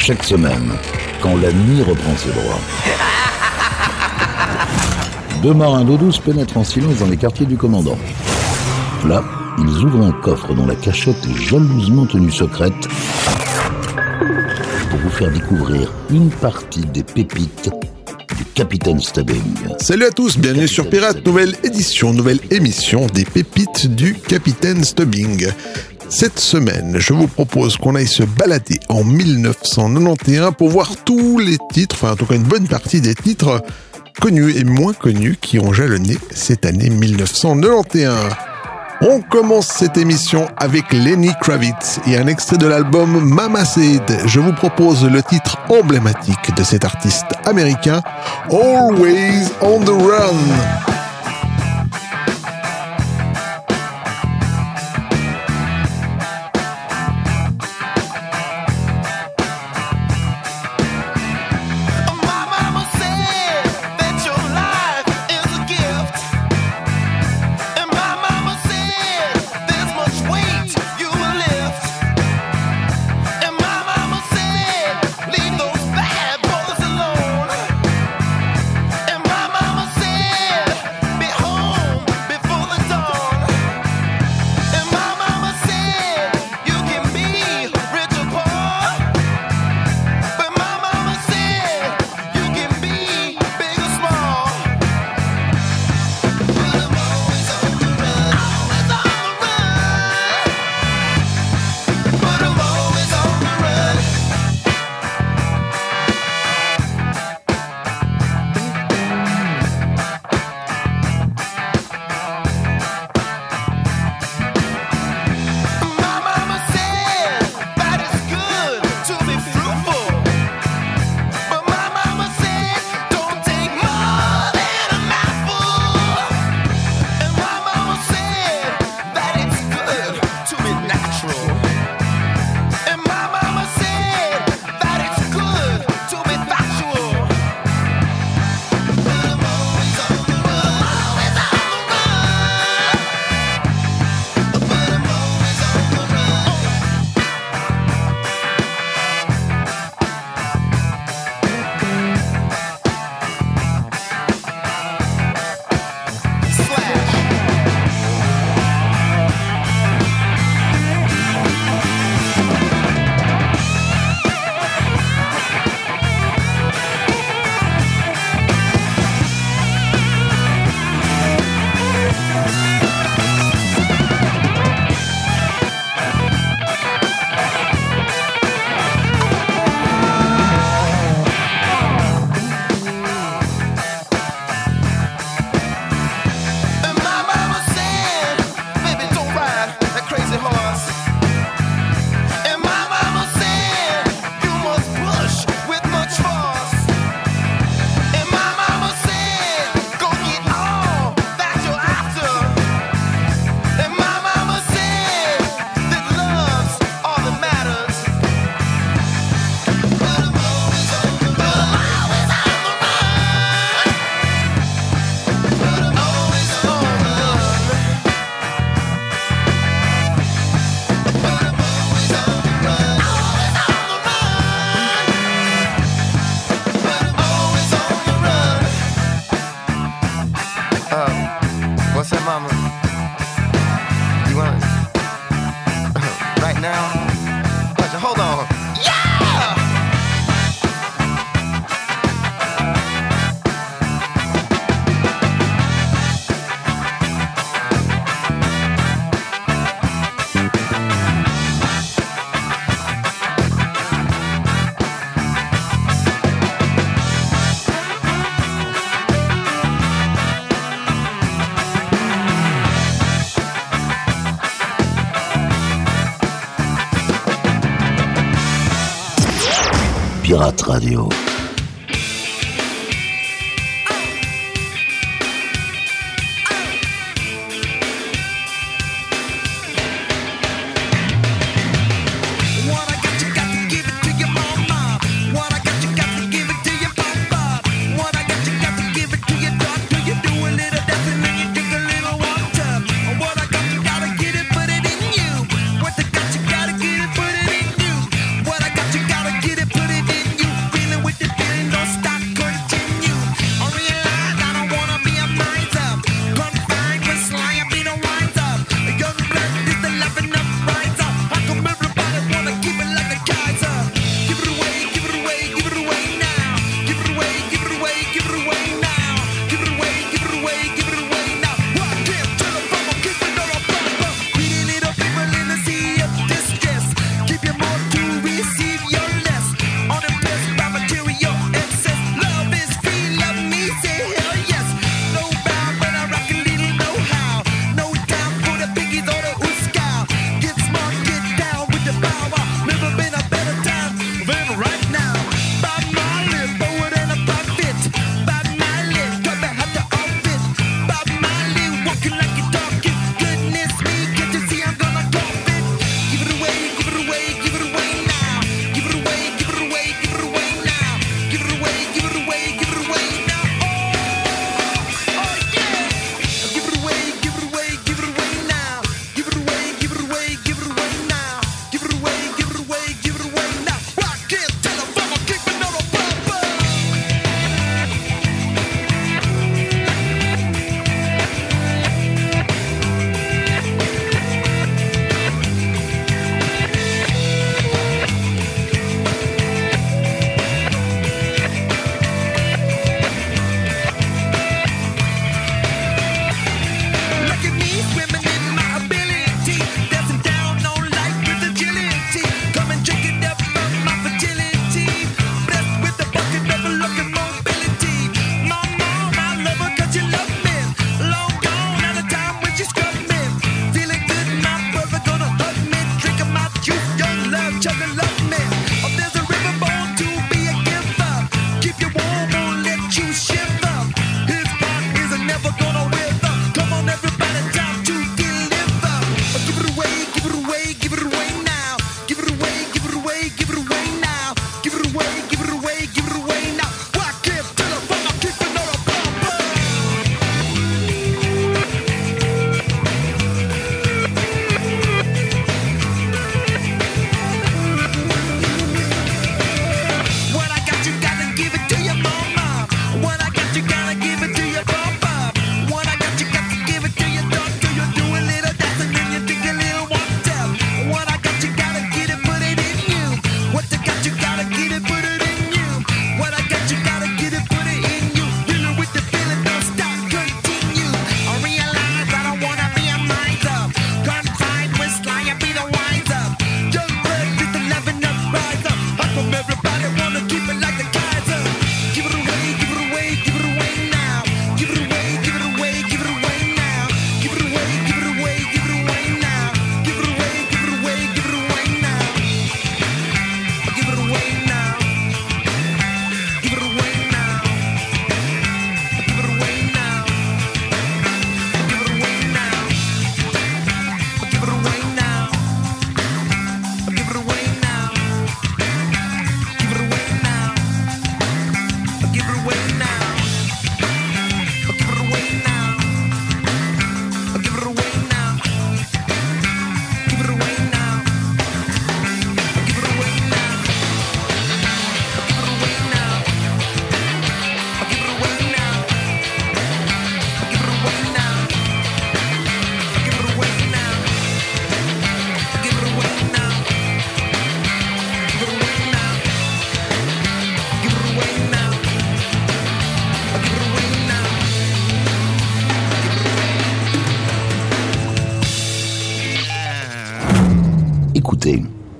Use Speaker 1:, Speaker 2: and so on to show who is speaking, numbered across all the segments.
Speaker 1: Chaque semaine, quand la nuit reprend ses droits. Deux marins d'eau douce pénètrent en silence dans les quartiers du commandant. Là, ils ouvrent un coffre dont la cachette est jalousement tenue secrète pour vous faire découvrir une partie des pépites du Capitaine Stubbing.
Speaker 2: Salut à tous, bienvenue sur Pirate, nouvelle édition, nouvelle émission des pépites du Capitaine Stubbing. Cette semaine, je vous propose qu'on aille se balader en 1991 pour voir tous les titres, enfin en tout cas une bonne partie des titres connus et moins connus qui ont jalonné cette année 1991. On commence cette émission avec Lenny Kravitz et un extrait de l'album Mama Said. Je vous propose le titre emblématique de cet artiste américain, Always on the Run.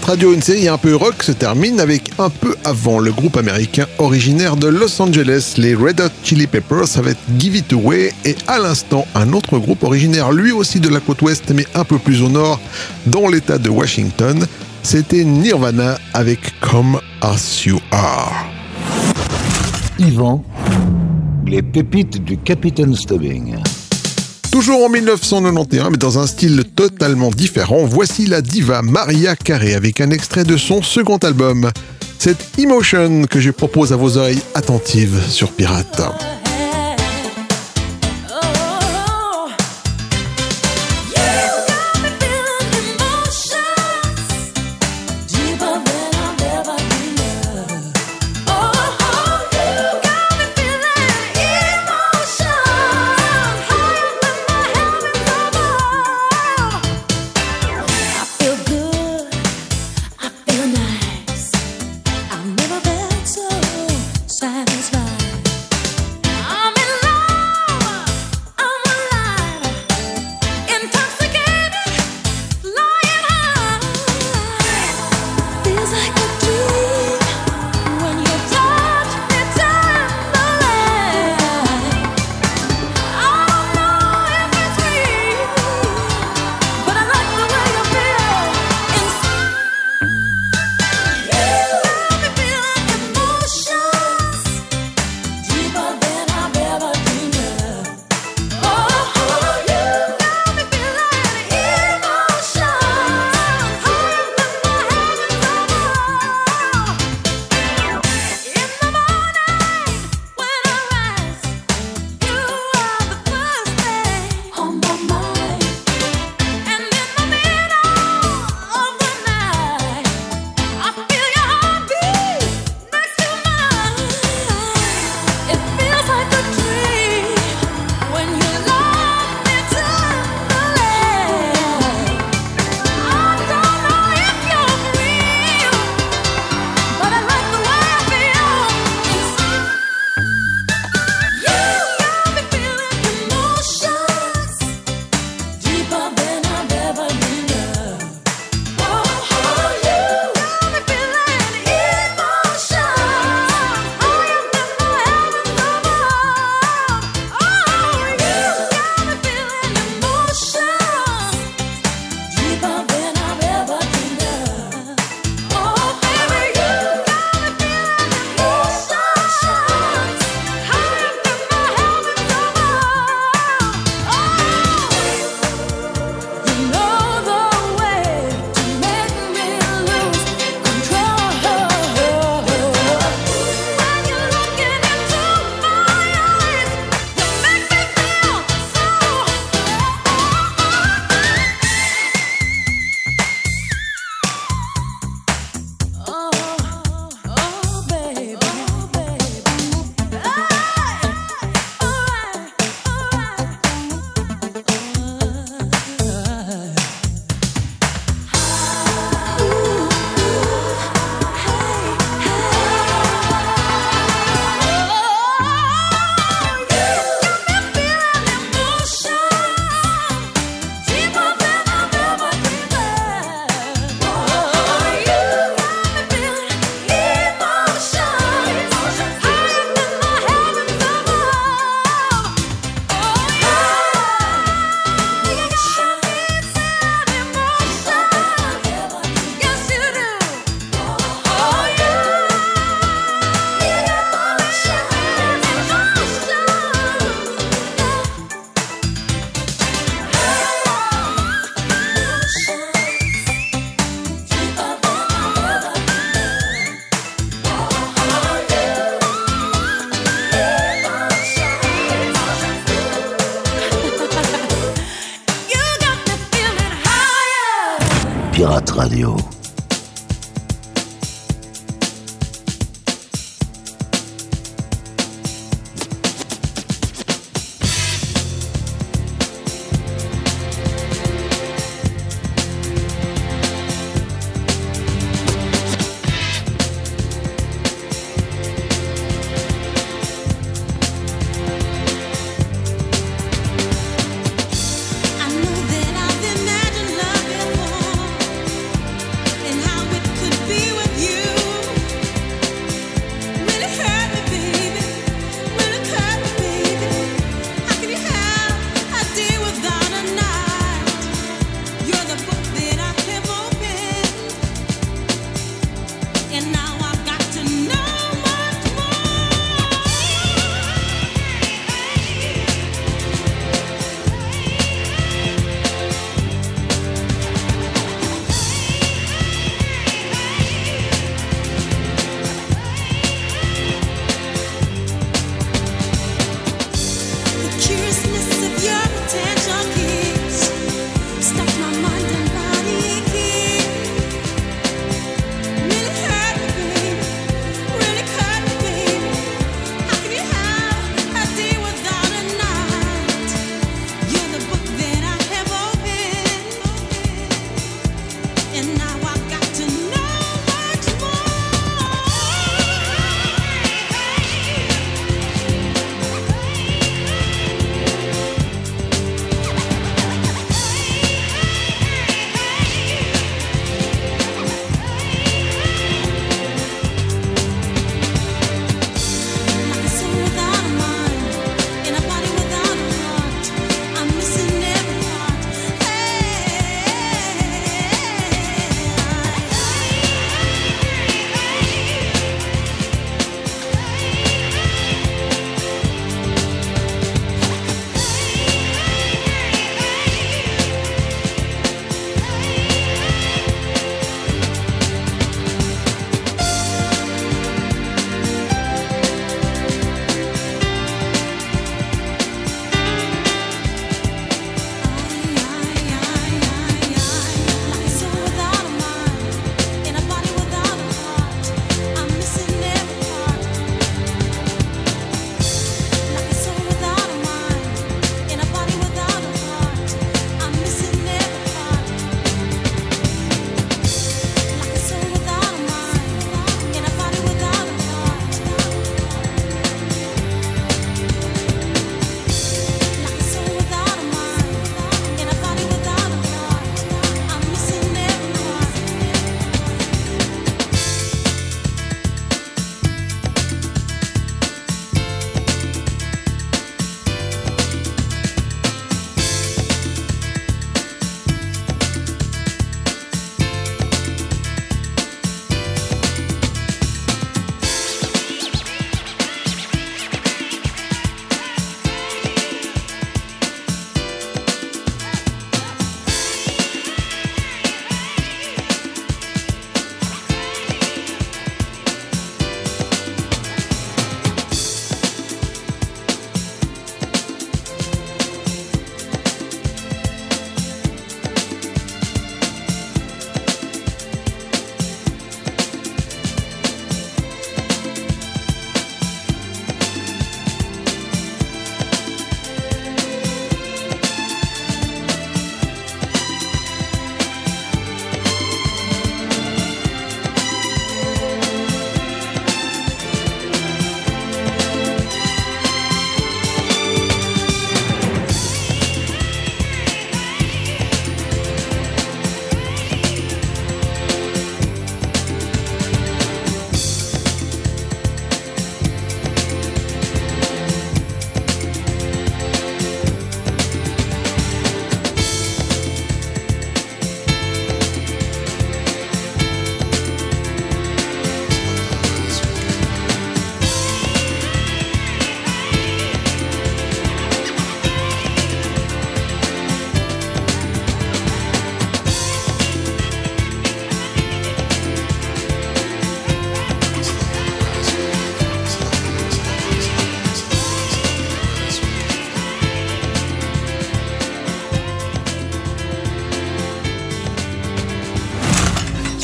Speaker 3: Radio, une série un peu rock, se termine avec un peu avant le groupe américain originaire de Los Angeles, les Red Hot Chili Peppers, avec Give It Away, et à l'instant un autre groupe originaire lui aussi de la côte ouest, mais un peu plus au nord, dans l'état de Washington. C'était Nirvana avec Come As You Are.
Speaker 4: Yvan, les pépites du Capitaine Stubbing.
Speaker 3: Toujours en 1991, mais dans un style totalement différent, voici la diva Maria Carey avec un extrait de son second album. C'est Emotion que je propose à vos oreilles attentives sur Pirate.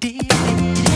Speaker 5: deep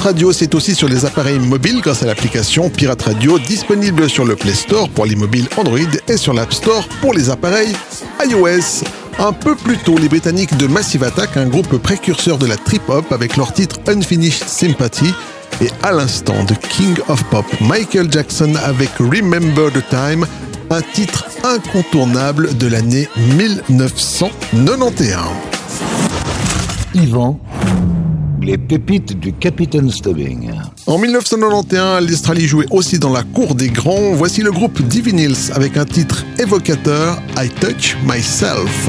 Speaker 5: Radio, c'est aussi sur les appareils mobiles grâce à l'application Pirate Radio disponible sur le Play Store pour les mobiles Android et sur l'App Store pour les appareils iOS. Un peu plus tôt, les Britanniques de Massive Attack, un groupe précurseur de la trip-hop avec leur titre Unfinished Sympathy, et à l'instant de King of Pop, Michael Jackson avec Remember the Time, un titre incontournable de l'année 1991.
Speaker 1: Yvan les pépites du Capitaine Stubbing.
Speaker 5: En 1991, l'Australie jouait aussi dans la cour des grands. Voici le groupe Divinils avec un titre évocateur, I Touch Myself.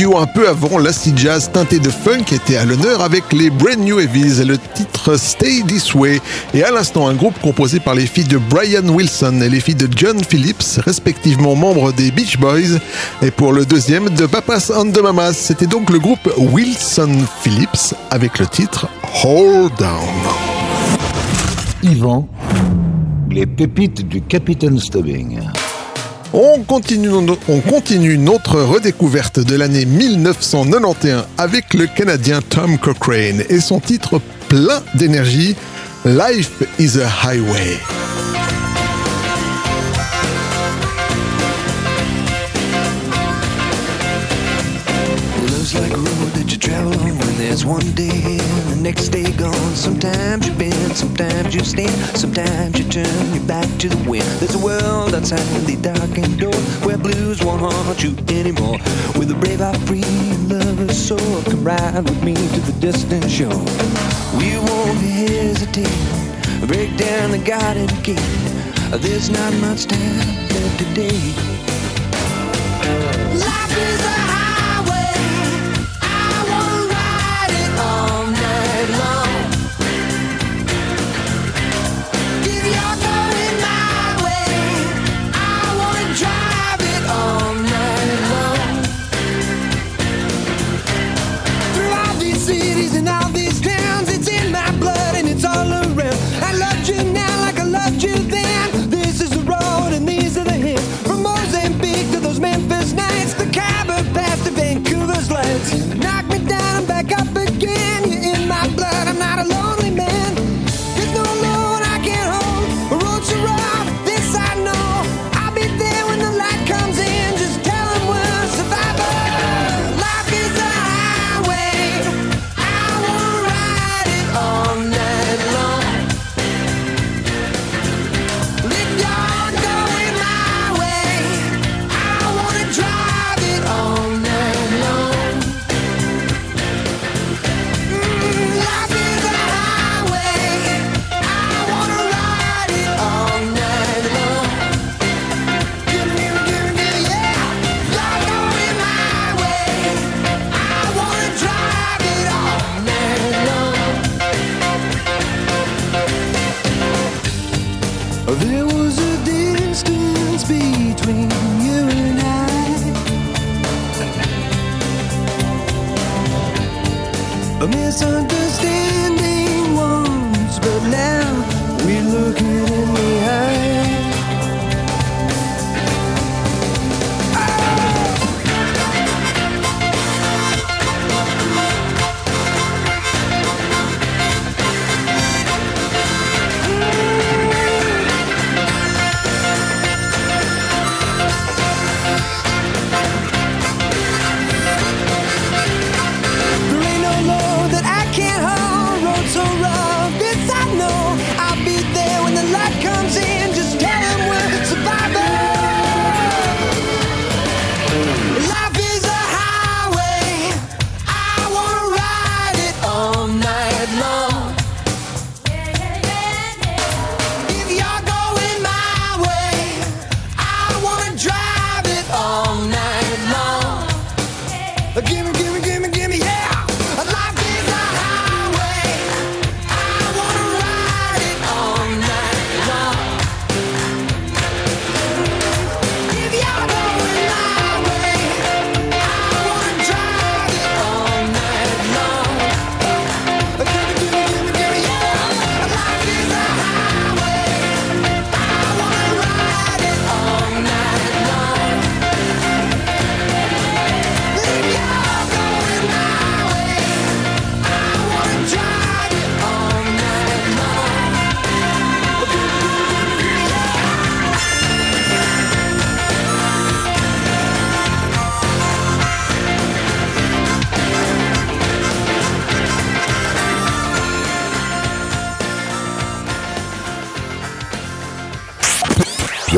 Speaker 3: Un peu avant, l'acid jazz teinté de funk était à l'honneur avec les Brand New Heavies et le titre Stay This Way. Et à l'instant, un groupe composé par les filles de Brian Wilson et les filles de John Phillips, respectivement membres des Beach Boys, et pour le deuxième de Papas and the Mamas. C'était donc le groupe Wilson Phillips avec le titre Hold Down.
Speaker 6: Yvan, les pépites du Capitaine Stubbing.
Speaker 3: On continue, on continue notre redécouverte de l'année 1991 avec le Canadien Tom Cochrane et son titre plein d'énergie, Life is a Highway. There's one day and the next day gone. Sometimes you bend, sometimes you stand, sometimes you turn your back to the wind. There's a world outside the darkened door where blues won't haunt you anymore. With a brave heart free and lover's soul, come ride with me to the distant shore. We won't hesitate, break down the garden gate. There's not much time left today. Life is a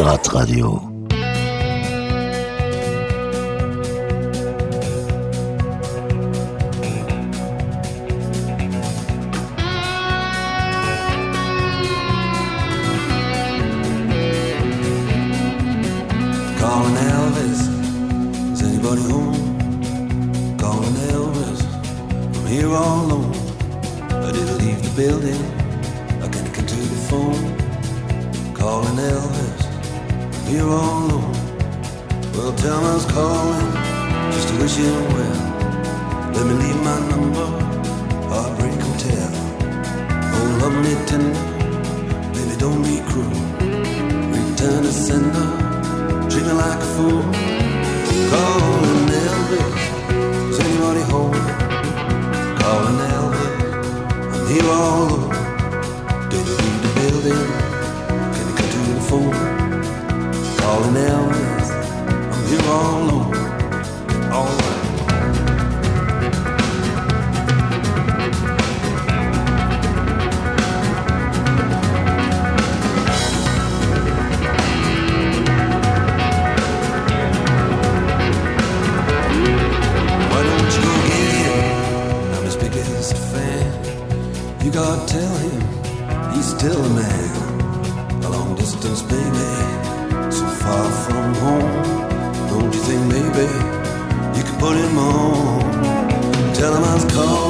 Speaker 4: Radio.
Speaker 7: home. Tell him I'm
Speaker 6: cold.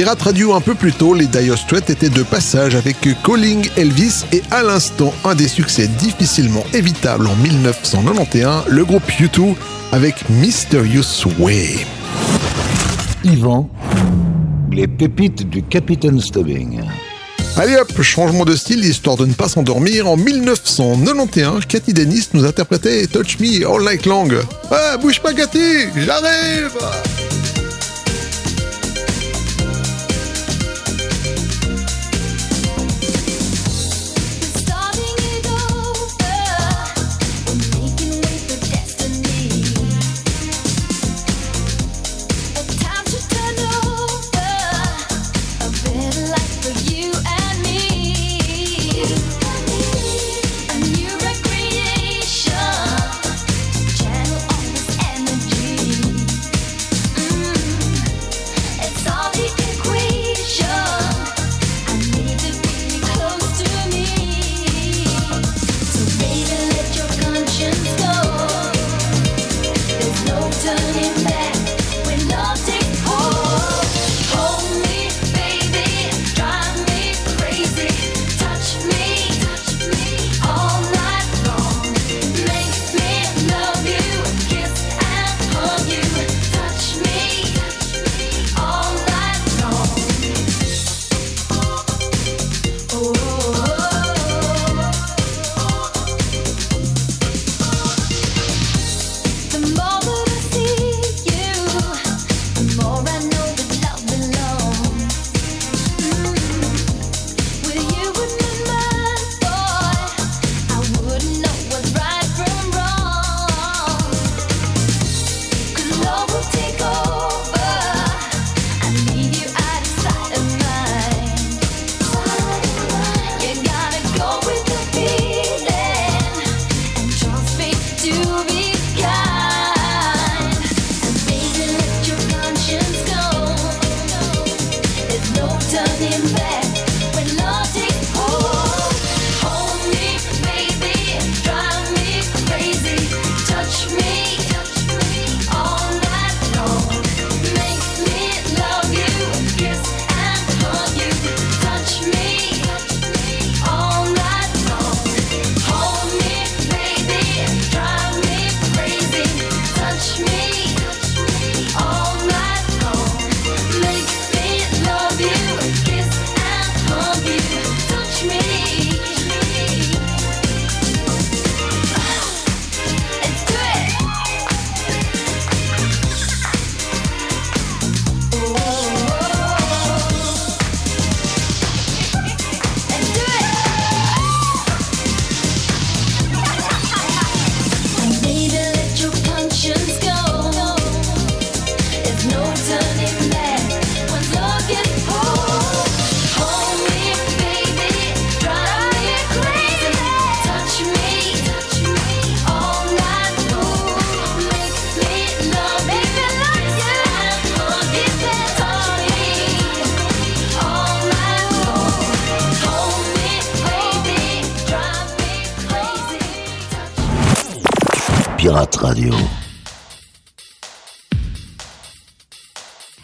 Speaker 3: Pirate Radio un peu plus tôt, les Dire Straits étaient de passage avec Calling Elvis et à l'instant un des succès difficilement évitables en 1991, le groupe U2 avec Mysterious Way.
Speaker 6: Yvan, les pépites du Capitaine Stubbing.
Speaker 3: Allez hop, changement de style histoire de ne pas s'endormir. En 1991, Cathy Dennis nous interprétait Touch Me All Night Long. Ah, bouge pas Cathy, j'arrive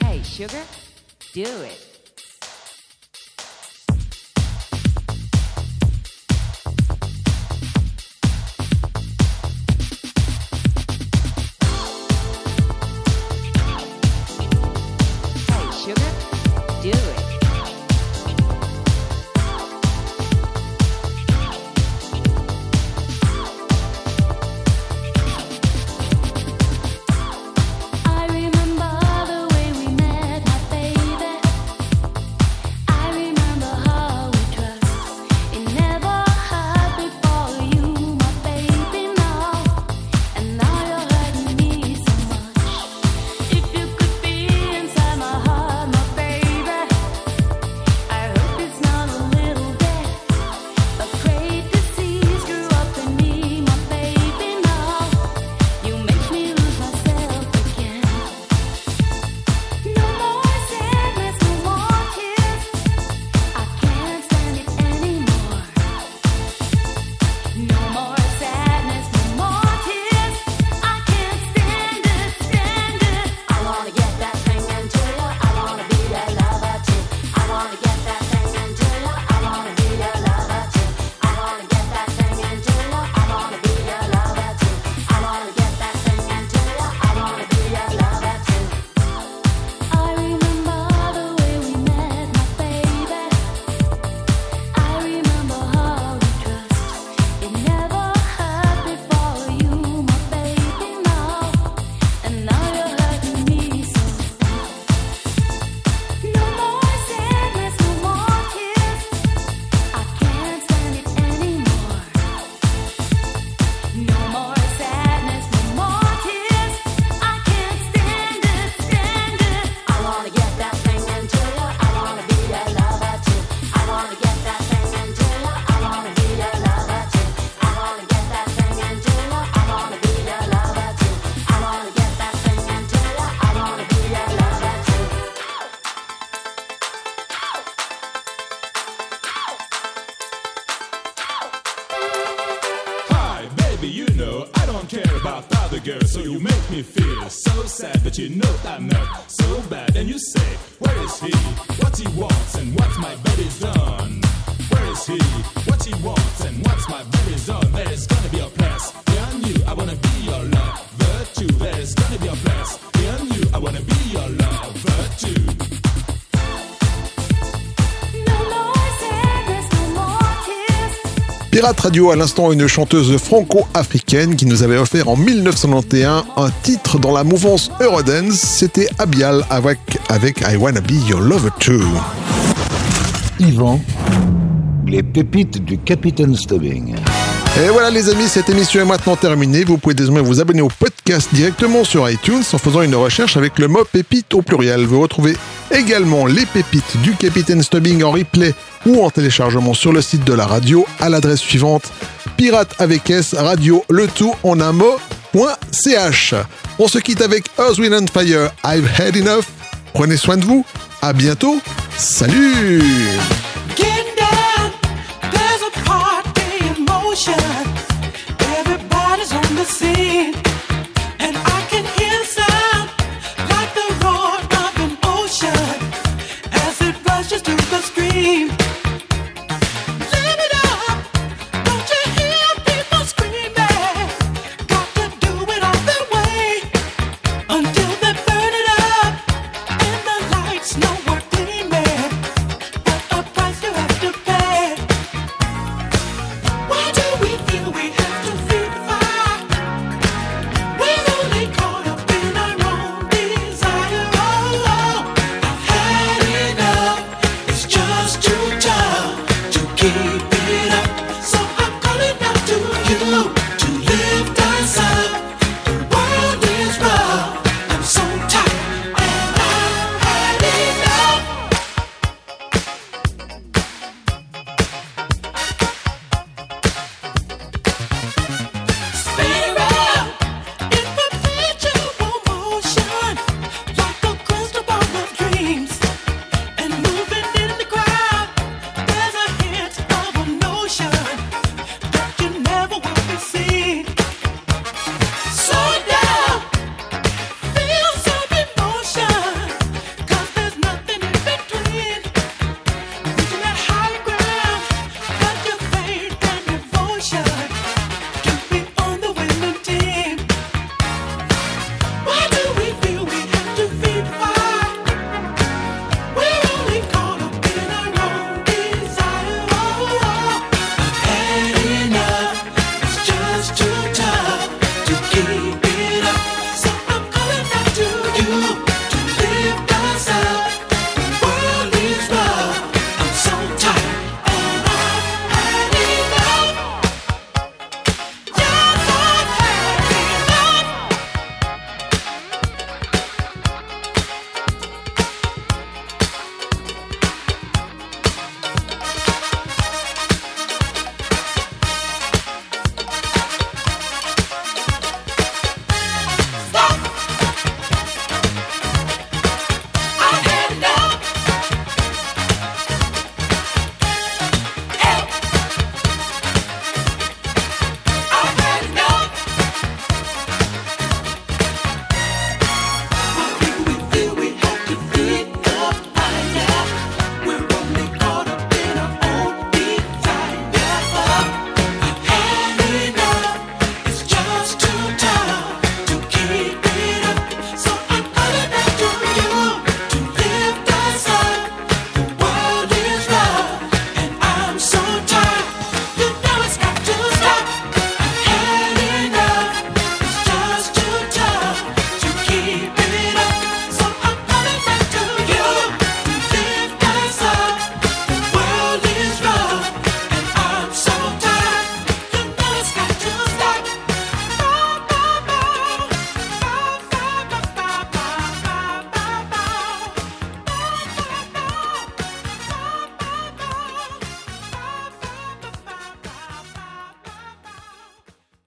Speaker 5: Hey, sugar, do it.
Speaker 3: Pirate Radio, à l'instant une chanteuse franco-africaine qui nous avait offert en 1991 un titre dans la mouvance Eurodance, c'était Abial avec, avec I Wanna Be Your Lover Too.
Speaker 6: Yvan, les pépites du Capitaine Stubbing.
Speaker 3: Et voilà les amis, cette émission est maintenant terminée. Vous pouvez désormais vous abonner au podcast directement sur iTunes en faisant une recherche avec le mot pépite au pluriel. Vous retrouvez Également les pépites du Capitaine Stubbing en replay ou en téléchargement sur le site de la radio à l'adresse suivante pirate avec S radio le tout en un mot.ch. On se quitte avec Earth, Wind and Fire, I've had enough. Prenez soin de vous, à bientôt, salut!